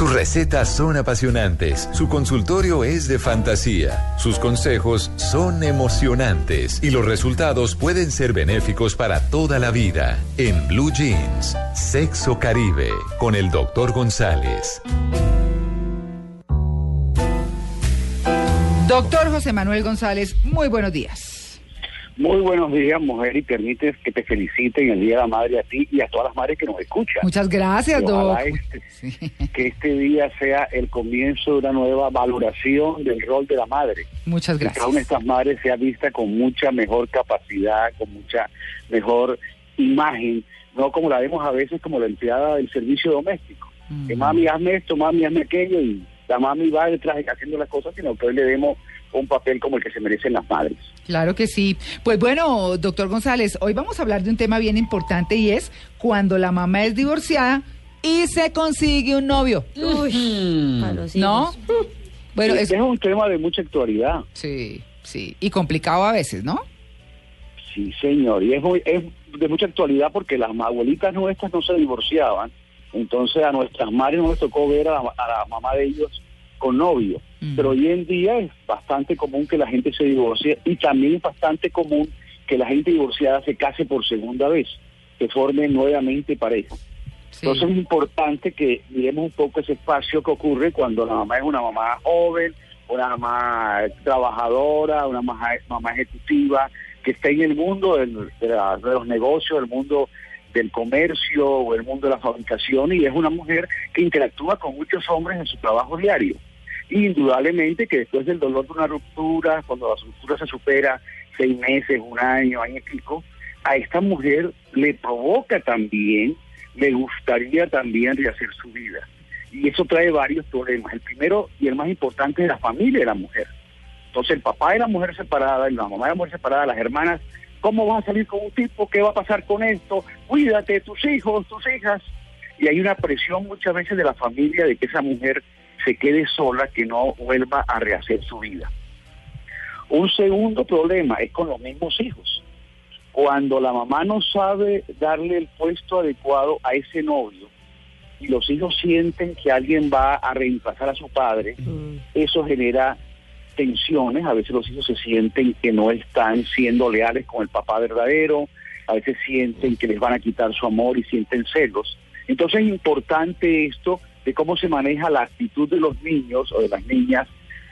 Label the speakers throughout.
Speaker 1: Sus recetas son apasionantes, su consultorio es de fantasía, sus consejos son emocionantes y los resultados pueden ser benéficos para toda la vida. En Blue Jeans, Sexo Caribe, con el doctor González.
Speaker 2: Doctor José Manuel González, muy buenos días.
Speaker 3: Muy buenos días, mujer, y permites que te felicite en el Día de la Madre a ti y a todas las madres que nos escuchan.
Speaker 2: Muchas gracias, doctor.
Speaker 3: Este, que este día sea el comienzo de una nueva valoración del rol de la madre.
Speaker 2: Muchas gracias.
Speaker 3: Que cada una de estas madres sea vista con mucha mejor capacidad, con mucha mejor imagen, no como la vemos a veces como la empleada del servicio doméstico. Que mami, hazme esto, mami, hazme aquello, y la mami va detrás haciendo las cosas, sino que hoy le demos un papel como el que se merecen las madres.
Speaker 2: Claro que sí. Pues bueno, doctor González, hoy vamos a hablar de un tema bien importante y es cuando la mamá es divorciada y se consigue un novio.
Speaker 4: Uy,
Speaker 2: ¿No?
Speaker 3: Bueno, es, un tema de mucha actualidad.
Speaker 2: Sí, sí. Y complicado a veces, ¿no?
Speaker 3: Sí, señor. Y es, es de mucha actualidad porque las abuelitas nuestras no se divorciaban. Entonces a nuestras madres nos tocó ver a la mamá de ellos con novio. Mm. Pero hoy en día es bastante común que la gente se divorcie y también es bastante común que la gente divorciada se case por segunda vez, que forme nuevamente pareja. Entonces es importante que miremos un poco ese espacio que ocurre cuando la mamá es una mamá joven, una mamá trabajadora, una mamá, mamá ejecutiva, que está en el mundo de, de los negocios, el mundo del comercio o el mundo de la fabricación y es una mujer que interactúa con muchos hombres en su trabajo diario indudablemente que después del dolor de una ruptura, cuando la ruptura se supera seis meses, un año, año y pico, a esta mujer le provoca también, le gustaría también rehacer su vida. Y eso trae varios problemas. El primero y el más importante es la familia de la mujer. Entonces el papá de la mujer separada la mamá de la mujer separada, las hermanas, ¿cómo vas a salir con un tipo? ¿Qué va a pasar con esto? Cuídate, tus hijos, tus hijas. Y hay una presión muchas veces de la familia de que esa mujer se quede sola, que no vuelva a rehacer su vida. Un segundo problema es con los mismos hijos. Cuando la mamá no sabe darle el puesto adecuado a ese novio y los hijos sienten que alguien va a reemplazar a su padre, mm. eso genera tensiones, a veces los hijos se sienten que no están siendo leales con el papá verdadero, a veces sienten que les van a quitar su amor y sienten celos. Entonces es importante esto de cómo se maneja la actitud de los niños o de las niñas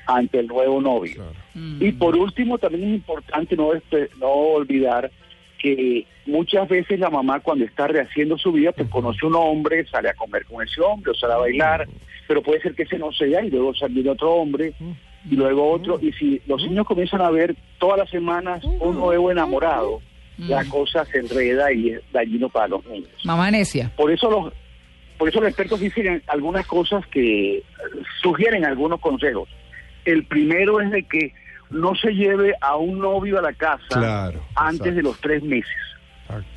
Speaker 3: ante el nuevo novio. Y por último, también es importante no, no olvidar que muchas veces la mamá cuando está rehaciendo su vida, pues conoce un hombre, sale a comer con ese hombre o sale a bailar, pero puede ser que ese no sea y luego sale otro hombre y luego otro. Y si los niños comienzan a ver todas las semanas un nuevo enamorado, la cosa se enreda y es dañino para los niños.
Speaker 2: Mamá necia.
Speaker 3: Por eso los por eso los expertos dicen algunas cosas que sugieren algunos consejos. El primero es de que no se lleve a un novio a la casa antes de los tres meses.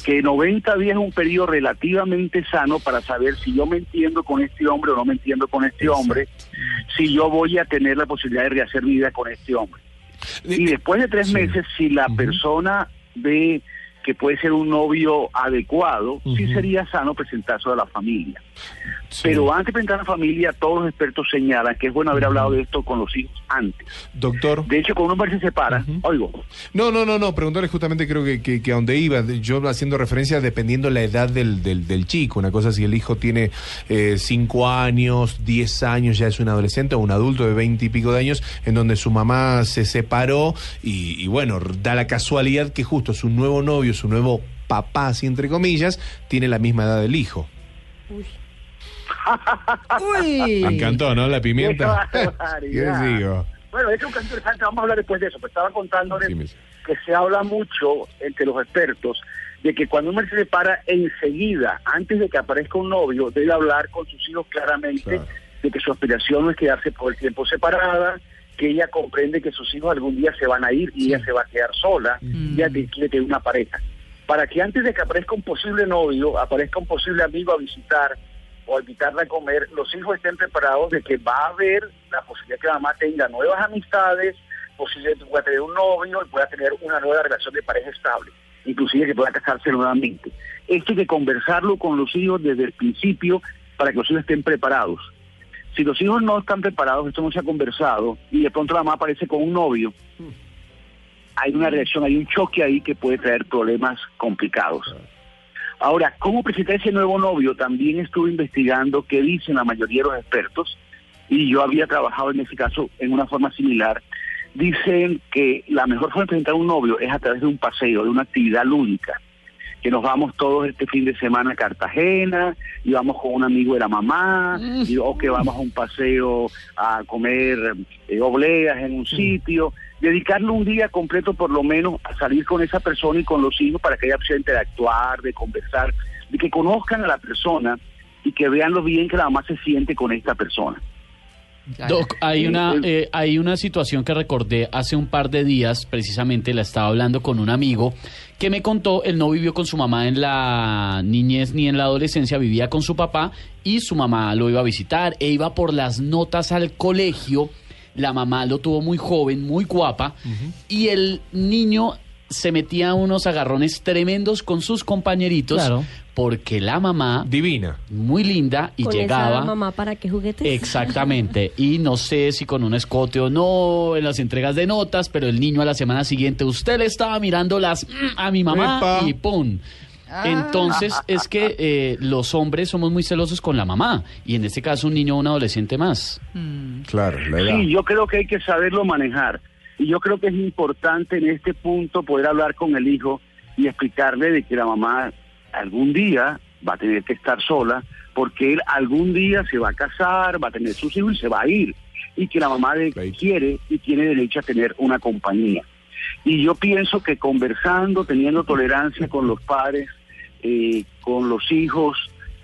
Speaker 3: Que 90 días es un periodo relativamente sano para saber si yo me entiendo con este hombre o no me entiendo con este hombre, si yo voy a tener la posibilidad de rehacer vida con este hombre. Y después de tres meses, si la persona ve que puede ser un novio adecuado, sí sería sano presentarse a la familia. Pero antes de presentar a la familia, todos los expertos señalan que es bueno haber hablado de esto con los hijos antes.
Speaker 5: Doctor.
Speaker 3: De hecho, cuando un hombre se separa, oigo.
Speaker 5: No, no, no, no, preguntarle justamente creo que, que, a donde iba, yo haciendo referencia dependiendo la edad del, del, chico, una cosa si el hijo tiene eh, cinco años, diez años, ya es un adolescente o un adulto de veinte y pico de años, en donde su mamá se separó y, y bueno, da la casualidad que justo su nuevo novio, su nuevo papá, así entre comillas, tiene la misma edad del hijo. Uy.
Speaker 2: Uy.
Speaker 5: Me encantó, ¿no? La pimienta.
Speaker 3: ¿Qué digo? Bueno, es un caso interesante, vamos a hablar después de eso, pero estaba contándoles que se habla mucho entre los expertos de que cuando uno se separa enseguida, antes de que aparezca un novio, debe hablar con sus hijos claramente de que su aspiración no es quedarse por el tiempo separada, que ella comprende que sus hijos algún día se van a ir y ella se va a quedar sola, y ella quiere tener una pareja. Para que antes de que aparezca un posible novio, aparezca un posible amigo a visitar, o invitarla a comer, los hijos estén preparados de que va a haber la posibilidad que la mamá tenga nuevas amistades, posiblemente pueda tener un novio y pueda tener una nueva relación de pareja estable, inclusive que pueda casarse nuevamente. Esto hay que conversarlo con los hijos desde el principio para que los hijos estén preparados. Si los hijos no están preparados, esto no se ha conversado, y de pronto la mamá aparece con un novio, hay una reacción, hay un choque ahí que puede traer problemas complicados. Ahora, ¿cómo presentar ese nuevo novio? También estuve investigando qué dicen la mayoría de los expertos, y yo había trabajado en ese caso en una forma similar. Dicen que la mejor forma de presentar un novio es a través de un paseo, de una actividad lúdica que nos vamos todos este fin de semana a Cartagena y vamos con un amigo de la mamá y, o que vamos a un paseo a comer eh, obleas en un sitio. Dedicarle un día completo por lo menos a salir con esa persona y con los hijos para que haya opción de interactuar, de conversar, de que conozcan a la persona y que vean lo bien que la mamá se siente con esta persona.
Speaker 4: Doc, hay una, eh, hay una situación que recordé hace un par de días, precisamente la estaba hablando con un amigo que me contó, él no vivió con su mamá en la niñez ni en la adolescencia, vivía con su papá y su mamá lo iba a visitar e iba por las notas al colegio. La mamá lo tuvo muy joven, muy guapa, y el niño se metía unos agarrones tremendos con sus compañeritos
Speaker 5: Claro.
Speaker 4: porque la mamá
Speaker 5: Divina.
Speaker 4: muy linda y
Speaker 6: Con
Speaker 4: llegaba
Speaker 6: esa mamá para qué juguetes.
Speaker 4: Exactamente. Y no sé si con un escote o no en las entregas de notas, pero el niño a la semana siguiente, usted le estaba mirando las mm, a mi mamá
Speaker 5: Epa.
Speaker 4: y ¡pum! Entonces es que eh, los hombres somos muy celosos con la mamá y en este caso un niño o un adolescente más.
Speaker 5: Claro, la edad.
Speaker 3: Sí, yo creo que hay que saberlo manejar. Y yo creo que es importante en este punto poder hablar con el hijo y explicarle de que la mamá algún día va a tener que estar sola porque él algún día se va a casar, va a tener sus hijos y se va a ir. Y que la mamá de- quiere y tiene derecho a tener una compañía. Y yo pienso que conversando, teniendo tolerancia con los padres, eh, con los hijos,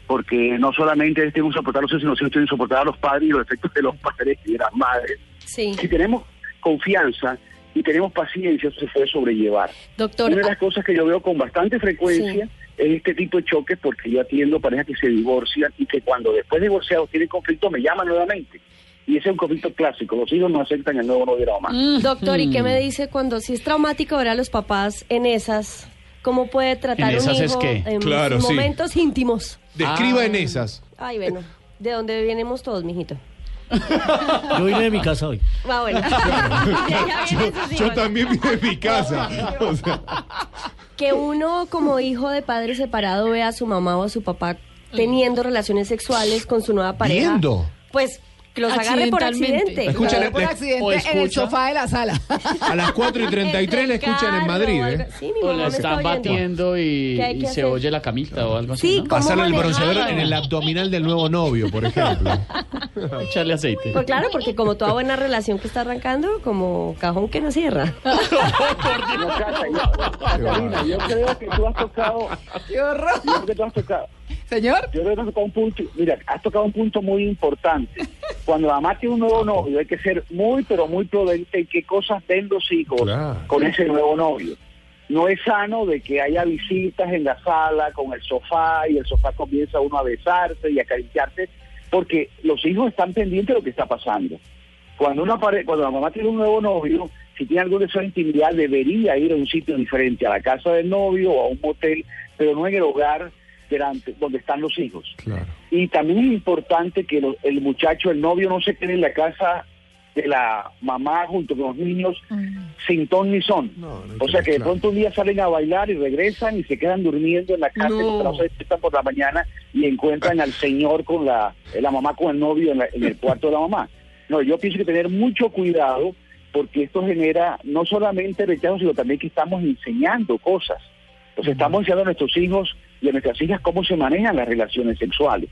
Speaker 3: porque no solamente ellos tienen que soportar a los hijos, sino que ellos tienen que soportar a los padres y los efectos de los padres y de las madres.
Speaker 6: Sí.
Speaker 3: Si tenemos confianza y tenemos paciencia, eso se puede sobrellevar.
Speaker 6: Doctor,
Speaker 3: Una de las cosas que yo veo con bastante frecuencia es este tipo de choques porque yo atiendo parejas que se divorcian y que cuando después de divorciados tienen conflicto me llaman nuevamente. Y ese es un conflicto clásico. Los hijos no aceptan el nuevo novio de la mamá.
Speaker 6: doctor, ¿y qué me dice cuando si es traumático ver a los papás en esas? ¿Cómo puede tratar
Speaker 4: ¿En
Speaker 6: un
Speaker 4: esas es
Speaker 6: hijo
Speaker 4: qué?
Speaker 6: en
Speaker 5: Claro, sí.
Speaker 6: momentos íntimos?
Speaker 5: Describa
Speaker 4: Ah.
Speaker 5: en esas.
Speaker 6: Ay, bueno, ¿de dónde venimos todos, mijito?
Speaker 7: Yo vine de mi casa hoy.
Speaker 6: Ah, bueno.
Speaker 5: Yo también vine de mi casa. O sea,
Speaker 6: Que uno como hijo de padre separado vea a su mamá o a su papá teniendo relaciones sexuales con su nueva pareja.
Speaker 5: ¿Viendo?
Speaker 6: Pues que los agarre por accidente.
Speaker 5: Escucha,
Speaker 2: Claro,
Speaker 5: le-
Speaker 2: por
Speaker 5: le-
Speaker 2: accidente
Speaker 4: o
Speaker 2: en el sofá de la sala.
Speaker 5: a las 4 y 33 la
Speaker 6: Entre
Speaker 5: escuchan en Madrid.
Speaker 6: o
Speaker 5: ¿eh?
Speaker 6: Sí, mi
Speaker 4: O
Speaker 6: mamá
Speaker 4: la
Speaker 6: me está
Speaker 4: están batiendo y,
Speaker 6: ¿Qué hay
Speaker 4: y
Speaker 6: que
Speaker 4: se oye la camita o algo así.
Speaker 6: Sí,
Speaker 4: ¿no?
Speaker 6: ¿cómo
Speaker 5: Pasar el bronceador en el abdominal del nuevo novio, por ejemplo.
Speaker 4: Echarle aceite.
Speaker 6: Pues claro, porque como toda buena relación que está arrancando, como cajón que no cierra.
Speaker 3: No, yo creo que tú has tocado,
Speaker 2: ¡Qué horror!
Speaker 3: yo creo que tú has tocado,
Speaker 2: Señor.
Speaker 3: yo creo que has tocado un punto, mira, has tocado un punto muy importante. Cuando la mamá tiene un nuevo novio, hay que ser muy, pero muy prudente en qué cosas ven los hijos
Speaker 5: Claro.
Speaker 3: con ese nuevo novio. No es sano de que haya visitas en la sala con el sofá y el sofá comienza uno a besarse y a acariciarse, porque los hijos están pendientes de lo que está pasando. Cuando una pare- cuando la mamá tiene un nuevo novio, si tiene algún deseo de intimidad, debería ir a un sitio diferente, a la casa del novio o a un motel, pero no en el hogar delante, donde están los hijos.
Speaker 5: Claro.
Speaker 3: Y también es importante que lo- el muchacho, el novio, no se quede en la casa de la mamá junto con los niños sin ton ni son.
Speaker 5: No, no
Speaker 3: o sea que de pronto un día salen a bailar y regresan y se quedan durmiendo en la casa
Speaker 2: No.
Speaker 3: y despiertan por la mañana y encuentran al señor con la, la mamá con el novio en, la- en el cuarto de la mamá. No, yo pienso que tener mucho cuidado porque esto genera no solamente rechazo, sino también que estamos enseñando cosas. Entonces estamos enseñando a nuestros hijos y a nuestras hijas cómo se manejan las relaciones sexuales.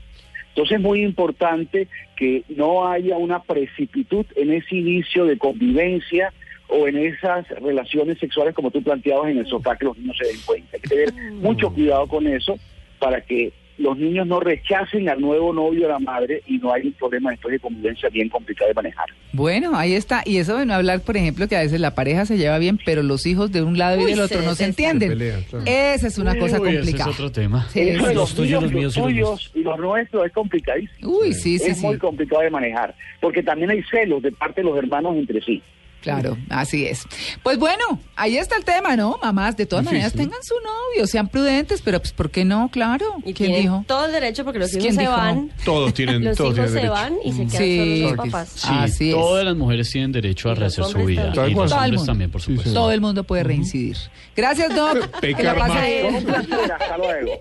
Speaker 3: Entonces es muy importante que no haya una precipitud en ese inicio de convivencia o en esas relaciones sexuales como tú planteabas en el sofá que los niños se den cuenta. Hay que tener mucho cuidado con eso para que los niños no rechacen al nuevo novio de la madre y no haya un problema después de convivencia bien complicado de manejar.
Speaker 2: Bueno, ahí está. Y eso de no hablar, por ejemplo, que a veces la pareja se lleva bien, pero los hijos de un lado y del otro
Speaker 6: se
Speaker 2: no se entienden.
Speaker 5: Claro.
Speaker 2: Esa es una cosa
Speaker 4: ese
Speaker 2: complicada.
Speaker 4: es otro tema.
Speaker 2: Sí,
Speaker 3: Eso de los
Speaker 7: tuyos, los míos
Speaker 3: los
Speaker 7: y los
Speaker 3: tuyos y los nuestros es complicadísimo.
Speaker 2: Uy, sí, sí,
Speaker 3: es
Speaker 2: sí.
Speaker 3: muy complicado de manejar, porque también hay celos de parte de los hermanos entre sí.
Speaker 2: Claro, así es. Pues bueno, ahí está el tema, ¿no? Mamás, de todas maneras tengan su novio, sean prudentes, pero pues ¿por qué no? Claro.
Speaker 6: Y
Speaker 2: ¿Quién dijo?
Speaker 6: todo el derecho porque los
Speaker 2: ¿Quién
Speaker 6: hijos se
Speaker 2: dijo
Speaker 6: van.
Speaker 5: Todos tienen,
Speaker 6: Los
Speaker 5: todos
Speaker 6: hijos
Speaker 5: tienen
Speaker 6: se
Speaker 5: derecho.
Speaker 6: van y se quedan
Speaker 2: Sí,
Speaker 6: solo los papás.
Speaker 4: Sí,
Speaker 2: Así es.
Speaker 4: todas las mujeres tienen derecho a rehacer su vida.
Speaker 6: también.
Speaker 4: Y los
Speaker 5: Todo el
Speaker 4: hombres
Speaker 2: mundo.
Speaker 4: también, por supuesto.
Speaker 5: sí.
Speaker 2: Todo el mundo puede reincidir. Gracias, Doc. que la pase bien.
Speaker 3: Hasta luego.